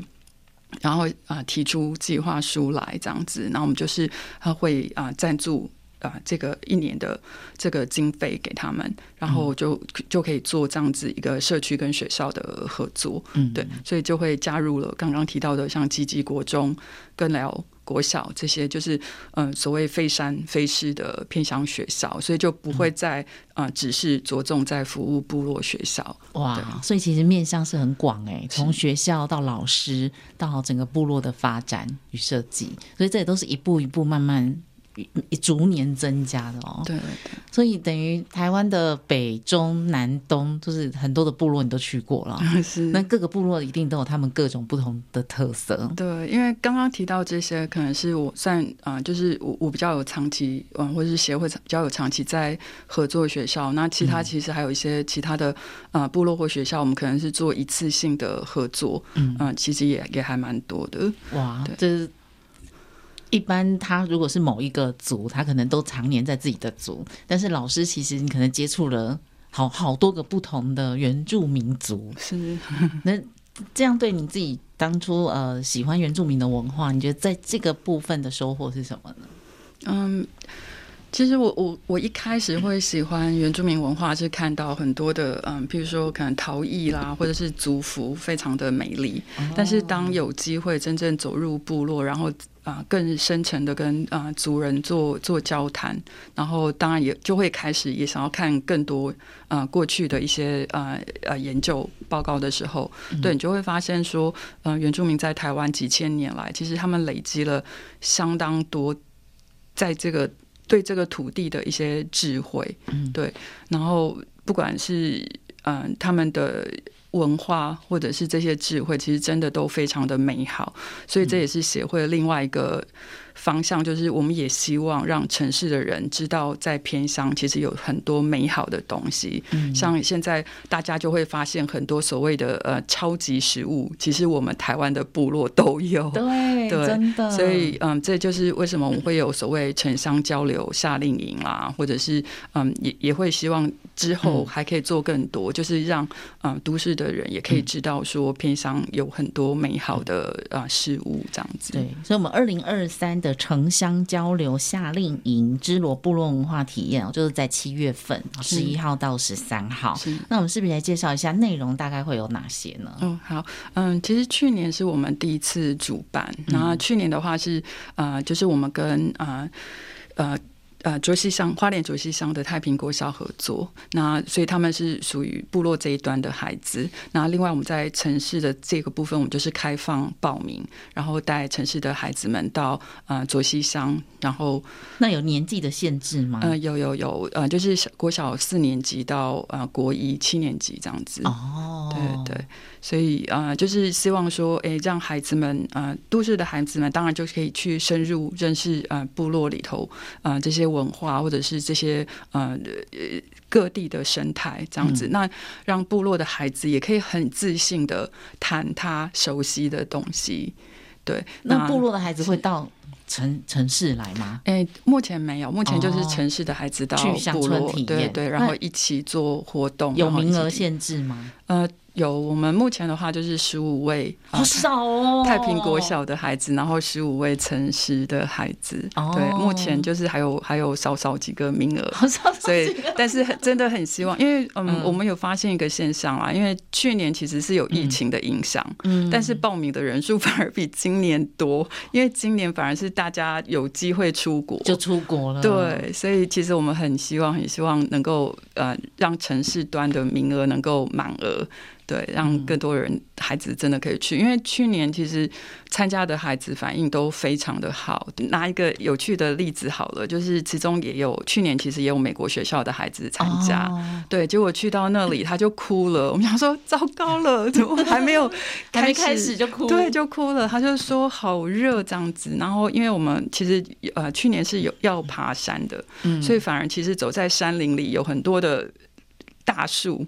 然后啊，呃，提出计划书来这样子，那我们就是他会啊赞助。啊，这个一年的这个经费给他们，然后就就可以做这样子一个社区跟学校的合作，嗯，对，所以就会加入了刚刚提到的像积极国中、耕寮国小这些，就是嗯、呃、所谓非山非市的偏乡学校，所以就不会再啊、呃、只是着重在服务部落学校。哇，所以其实面向是很广哎，从学校到老师到整个部落的发展与设计，所以这也都是一步一步慢慢。逐年增加的哦，对，对，所以等于台湾的北中南东，就是很多的部落你都去过了，(laughs) 是。那各个部落一定都有他们各种不同的特色。对，因为刚刚提到这些，可能是我算啊、呃，就是我我比较有长期，嗯，或者是协会比较有长期在合作学校。那其他其实还有一些其他的啊、呃、部落或学校，我们可能是做一次性的合作，嗯，呃、其实也也还蛮多的。哇，对。就是一般他如果是某一个族，他可能都常年在自己的族。但是老师其实你可能接触了好好多个不同的原住民族，是。(laughs) 那这样对你自己当初呃喜欢原住民的文化，你觉得在这个部分的收获是什么呢？嗯，其实我我我一开始会喜欢原住民文化，是看到很多的嗯，譬如说可能陶艺啦，或者是族服，非常的美丽。但是当有机会真正走入部落，然后啊，更深层的跟啊族人做做交谈，然后当然也就会开始也想要看更多啊过去的一些啊呃研究报告的时候，嗯、对你就会发现说，嗯、呃，原住民在台湾几千年来，其实他们累积了相当多在这个对这个土地的一些智慧，嗯，对，然后不管是嗯、呃、他们的。文化或者是这些智慧，其实真的都非常的美好，所以这也是协会的另外一个。方向就是，我们也希望让城市的人知道，在偏乡其实有很多美好的东西。嗯，像现在大家就会发现很多所谓的呃超级食物，其实我们台湾的部落都有。对，对，真的。所以嗯，这就是为什么我们会有所谓城乡交流夏令营啦，或者是嗯，也也会希望之后还可以做更多，嗯、就是让嗯都市的人也可以知道说偏乡有很多美好的啊事物这样子。对，所以我们二零二三的。城乡交流夏令营芝罗部落文化体验，就是在七月份十一号到十三号。那我们是不是来介绍一下内容？大概会有哪些呢？嗯，好，嗯，其实去年是我们第一次主办，然后去年的话是呃，就是我们跟呃呃。呃，卓溪乡花莲卓溪乡的太平国小合作，那所以他们是属于部落这一端的孩子。那另外我们在城市的这个部分，我们就是开放报名，然后带城市的孩子们到呃卓溪乡，然后那有年纪的限制吗？呃，有有有，呃，就是国小四年级到呃国一七年级这样子。哦，对对。所以呃，就是希望说，哎，让孩子们呃，都市的孩子们当然就可以去深入认识呃部落里头呃这些文化，或者是这些呃各地的生态这样子。嗯、那让部落的孩子也可以很自信的谈他熟悉的东西。对，那，那部落的孩子会到城城市来吗？哎，目前没有，目前就是城市的孩子到部落，哦、去乡村体验，对对，然后一起做活动。有名额限制吗？呃。有，我们目前的话就是十五位，好少哦。太平国小的孩子，然后十五位城市的孩子，哦、对，目前就是还有还有少少几个名额，(laughs) 少少所以但是真的很希望，因为嗯，嗯，我们有发现一个现象啦，因为去年其实是有疫情的影响，嗯，但是报名的人数反而比今年多，因为今年反而是大家有机会出国，就出国了，对，所以其实我们很希望，很希望能够呃让城市端的名额能够满额。对，让更多人孩子真的可以去，因为去年其实参加的孩子反应都非常的好。拿一个有趣的例子好了，就是其中也有去年其实也有美国学校的孩子参加，哦、对，结果去到那里他就哭了。我们想说糟糕了，怎么还没有 (laughs) 还没开始就哭？对，就哭了。他就说好热这样子。然后因为我们其实呃去年是有要爬山的，嗯，所以反而其实走在山林里有很多的大树。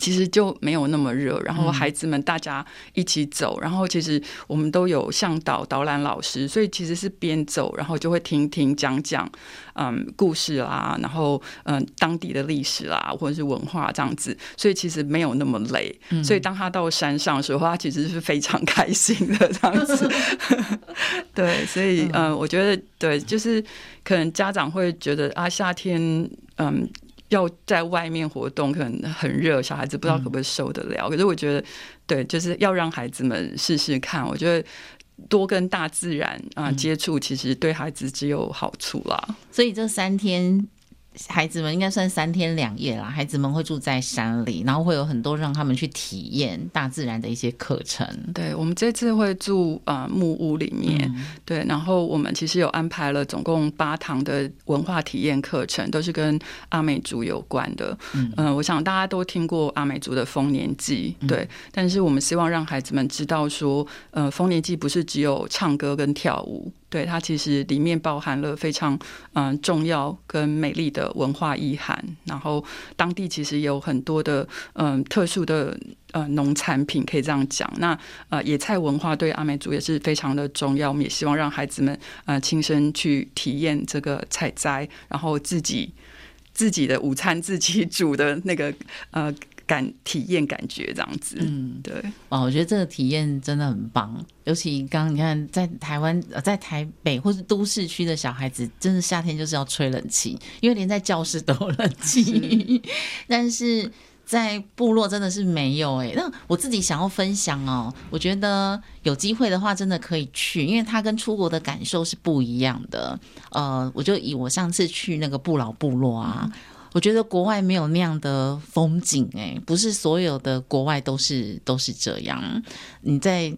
其实就没有那么热，然后孩子们大家一起走，嗯、然后其实我们都有向导导览老师，所以其实是边走，然后就会听听讲讲，嗯，故事啦，然后嗯，当地的历史啦，或者是文化这样子，所以其实没有那么累。嗯、所以当他到山上的时候，他其实是非常开心的这样子。(laughs) 对，所以嗯，我觉得对，就是可能家长会觉得啊，夏天嗯。要在外面活动，可能很热，小孩子不知道可不可以受得了。嗯、可是我觉得，对，就是要让孩子们试试看。我觉得多跟大自然啊、呃、接触，其实对孩子只有好处啦。所以这三天。孩子们应该算三天两夜啦。孩子们会住在山里，然后会有很多让他们去体验大自然的一些课程。对，我们这次会住啊、呃、木屋里面，嗯、对，然后我们其实有安排了总共八堂的文化体验课程，都是跟阿美族有关的。嗯、呃，我想大家都听过阿美族的丰年祭，对，嗯、但是我们希望让孩子们知道说，呃，丰年祭不是只有唱歌跟跳舞。对，它其实里面包含了非常嗯、重要跟美丽的文化意涵，然后当地其实有很多的嗯、特殊的呃农产品可以这样讲。那呃野菜文化对阿美族也是非常的重要，我们也希望让孩子们呃亲身去体验这个采摘，然后自己自己的午餐自己煮的那个呃。感体验感觉这样子，嗯，对，哇，我觉得这个体验真的很棒。尤其刚刚你看，在台湾、在台北或是都市区的小孩子，真的夏天就是要吹冷气，因为连在教室都有冷气。是 (laughs) 但是在部落真的是没有哎、欸。那我自己想要分享哦，我觉得有机会的话，真的可以去，因为它跟出国的感受是不一样的。呃，我就以我上次去那个不老部落啊。嗯我觉得国外没有那样的风景，哎，不是所有的国外都是都是这样。你在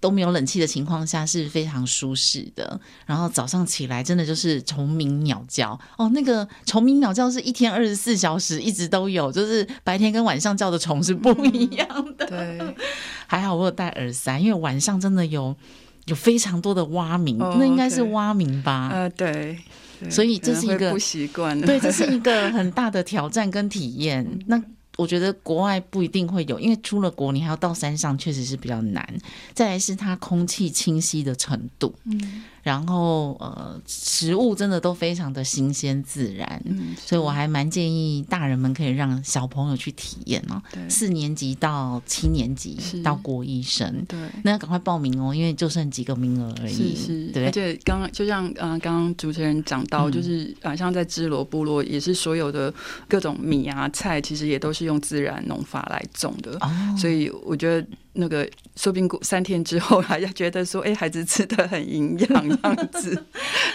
都没有冷气的情况下是非常舒适的。然后早上起来真的就是虫鸣鸟叫哦，那个虫鸣鸟叫是一天二十四小时一直都有，就是白天跟晚上叫的虫是不一样的。对，(laughs) 还好我有戴耳塞，因为晚上真的有有非常多的蛙鸣，哦、那应该是蛙鸣吧？呃，对。所以这是一个不习惯，对，这是一个 (laughs) 很大的挑战跟体验。那我觉得国外不一定会有，因为出了国你还要到山上，确实是比较难。再来是它空气清晰的程度，嗯。然后呃，食物真的都非常的新鲜自然，嗯，所以我还蛮建议大人们可以让小朋友去体验哦。四年级到七年级到国一生，对，那要赶快报名哦，因为就剩几个名额而已。是，是，对。而且刚刚就像嗯，刚刚主持人讲到，就是啊，像在芝罗部落，也是所有的各种米啊菜，其实也都是用自然农法来种的。哦，所以我觉得。那个说不定过三天之后，还要觉得说，哎，孩子吃的很营养，(laughs) 这样子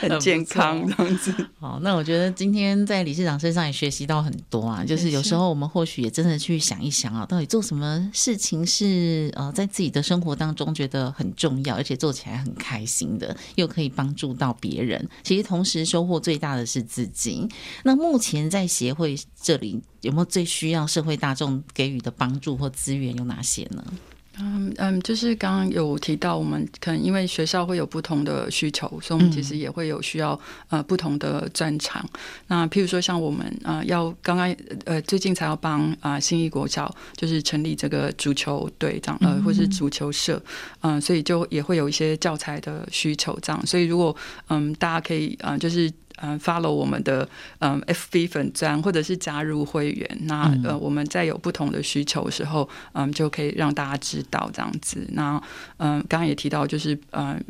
很健康，这样子。好，那我觉得今天在理事长身上也学习到很多啊。就是有时候我们或许也真的去想一想啊，到底做什么事情是呃，在自己的生活当中觉得很重要，而且做起来很开心的，又可以帮助到别人。其实同时收获最大的是自己。那目前在协会这里有没有最需要社会大众给予的帮助或资源有哪些呢？嗯嗯，就是刚刚有提到，我们可能因为学校会有不同的需求，所以我们其实也会有需要呃不同的专长。那譬如说像我们啊、呃，要刚刚呃最近才要帮啊、呃、信义国小就是成立这个足球队这样呃或是足球社，嗯、呃，所以就也会有一些教材的需求这样。所以如果嗯大家可以啊、呃、就是。嗯，follow 我们的嗯 FB 粉钻，或者是加入会员，那呃我们在有不同的需求的时候，嗯，就可以让大家知道这样子。那嗯，刚刚也提到，就是嗯，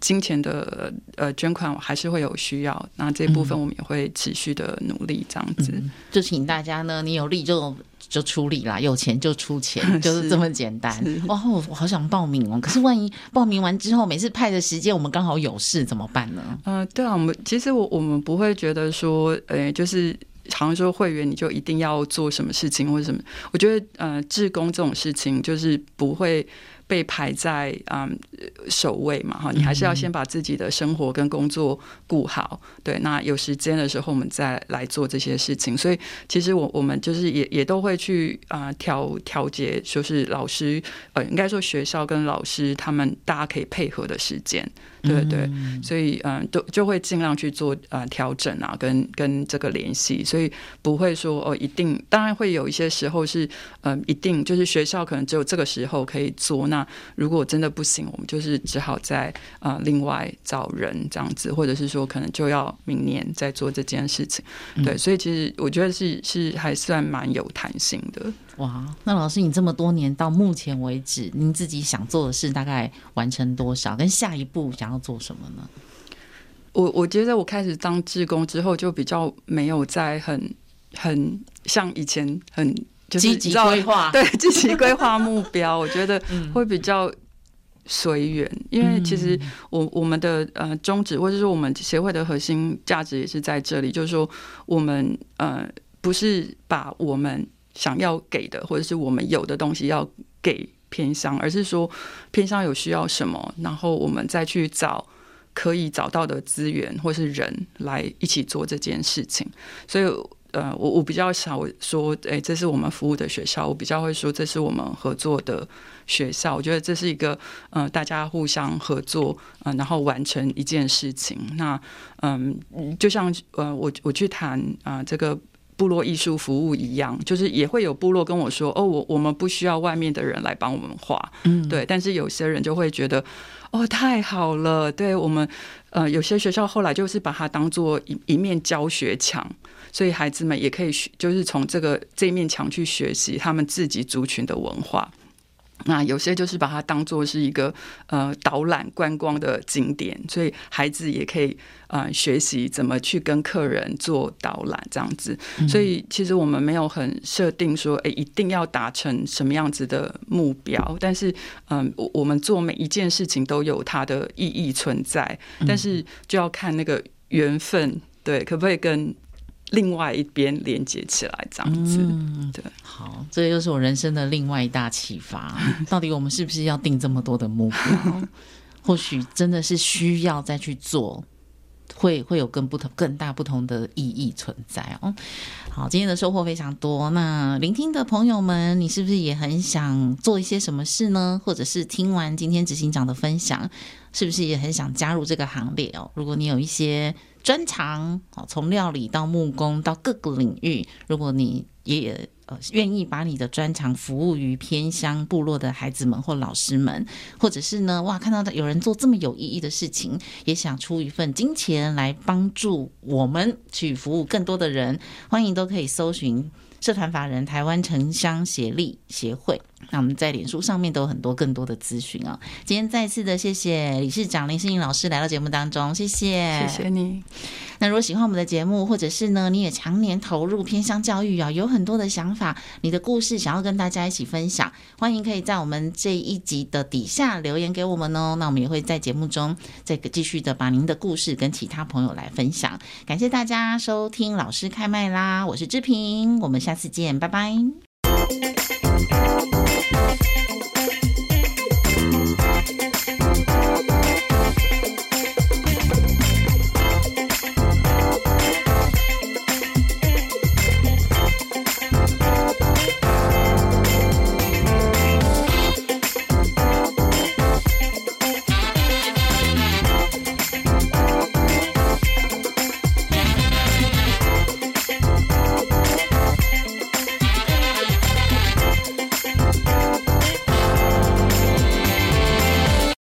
金钱的呃捐款还是会有需要，那这部分我们也会持续的努力这样子。嗯，就请大家呢，你有力就。就出力啦，有钱就出钱，(laughs) 就是这么简单。哇，我好想报名哦！可是万一报名完之后，每次派的时间我们刚好有事怎么办呢？呃，对啊，我们其实我我们不会觉得说，呃，就是好像说会员你就一定要做什么事情或者什么。我觉得呃，志工这种事情就是不会。被排在嗯首位嘛哈，你还是要先把自己的生活跟工作顾好，对，那有时间的时候我们再来做这些事情。所以其实我我们就是也也都会去啊调调节，就是老师呃应该说学校跟老师他们大家可以配合的时间。对对，所以嗯，都就会尽量去做呃调整啊，跟跟这个联系，所以不会说哦，一定，当然会有一些时候是嗯，一定就是学校可能只有这个时候可以做，那如果真的不行，我们就是只好再啊、呃、另外找人这样子，或者是说可能就要明年再做这件事情。对，所以其实我觉得是是还算蛮有弹性的。哇，那老师，你这么多年到目前为止，您自己想做的事大概完成多少？跟下一步想要做什么呢？我我觉得我开始当志工之后，就比较没有在很很像以前很积极规划，(laughs) 对积极规划目标，我觉得会比较随缘，因为其实我我们的呃宗旨，或者说我们协会的核心价值也是在这里，就是说我们呃不是把我们想要给的，或者是我们有的东西要给偏商，而是说偏商有需要什么，然后我们再去找可以找到的资源或是人来一起做这件事情，所以。呃，我我比较少说，哎、欸，这是我们服务的学校。我比较会说，这是我们合作的学校。我觉得这是一个，呃，大家互相合作，嗯、呃，然后完成一件事情。那，嗯、呃，就像呃，我我去谈啊、呃，这个部落艺术服务一样，就是也会有部落跟我说，哦，我我们不需要外面的人来帮我们画，嗯，对。但是有些人就会觉得，哦，太好了，对我们，呃，有些学校后来就是把它当做一一面教学墙。所以孩子们也可以学，就是从这个这面墙去学习他们自己族群的文化。那有些就是把它当做是一个呃导览观光的景点，所以孩子也可以呃学习怎么去跟客人做导览这样子。所以其实我们没有很设定说，哎，一定要达成什么样子的目标。但是嗯，我我们做每一件事情都有它的意义存在，但是就要看那个缘分，对，可不可以跟。另外一边连接起来，这样子，嗯，对，好，这又是我人生的另外一大启发。(laughs) 到底我们是不是要定这么多的目标？(laughs) 或许真的是需要再去做，会会有更不同、更大不同的意义存在哦。好，今天的收获非常多。那聆听的朋友们，你是不是也很想做一些什么事呢？或者是听完今天执行长的分享，是不是也很想加入这个行列哦？如果你有一些。专长，从料理到木工到各个领域，如果你也呃愿意把你的专长服务于偏乡部落的孩子们或老师们，或者是呢，哇，看到有人做这么有意义的事情，也想出一份金钱来帮助我们去服务更多的人，欢迎都可以搜寻。社团法人台湾城乡协力协会，那我们在脸书上面都有很多更多的资讯啊。今天再次的谢谢理事长林诗颖老师来到节目当中，谢谢，谢谢你。那如果喜欢我们的节目，或者是呢，你也常年投入偏乡教育啊，有很多的想法，你的故事想要跟大家一起分享，欢迎可以在我们这一集的底下留言给我们哦。那我们也会在节目中再继续的把您的故事跟其他朋友来分享。感谢大家收听老师开麦啦，我是志平，我们下。下次见，拜拜。Thank you.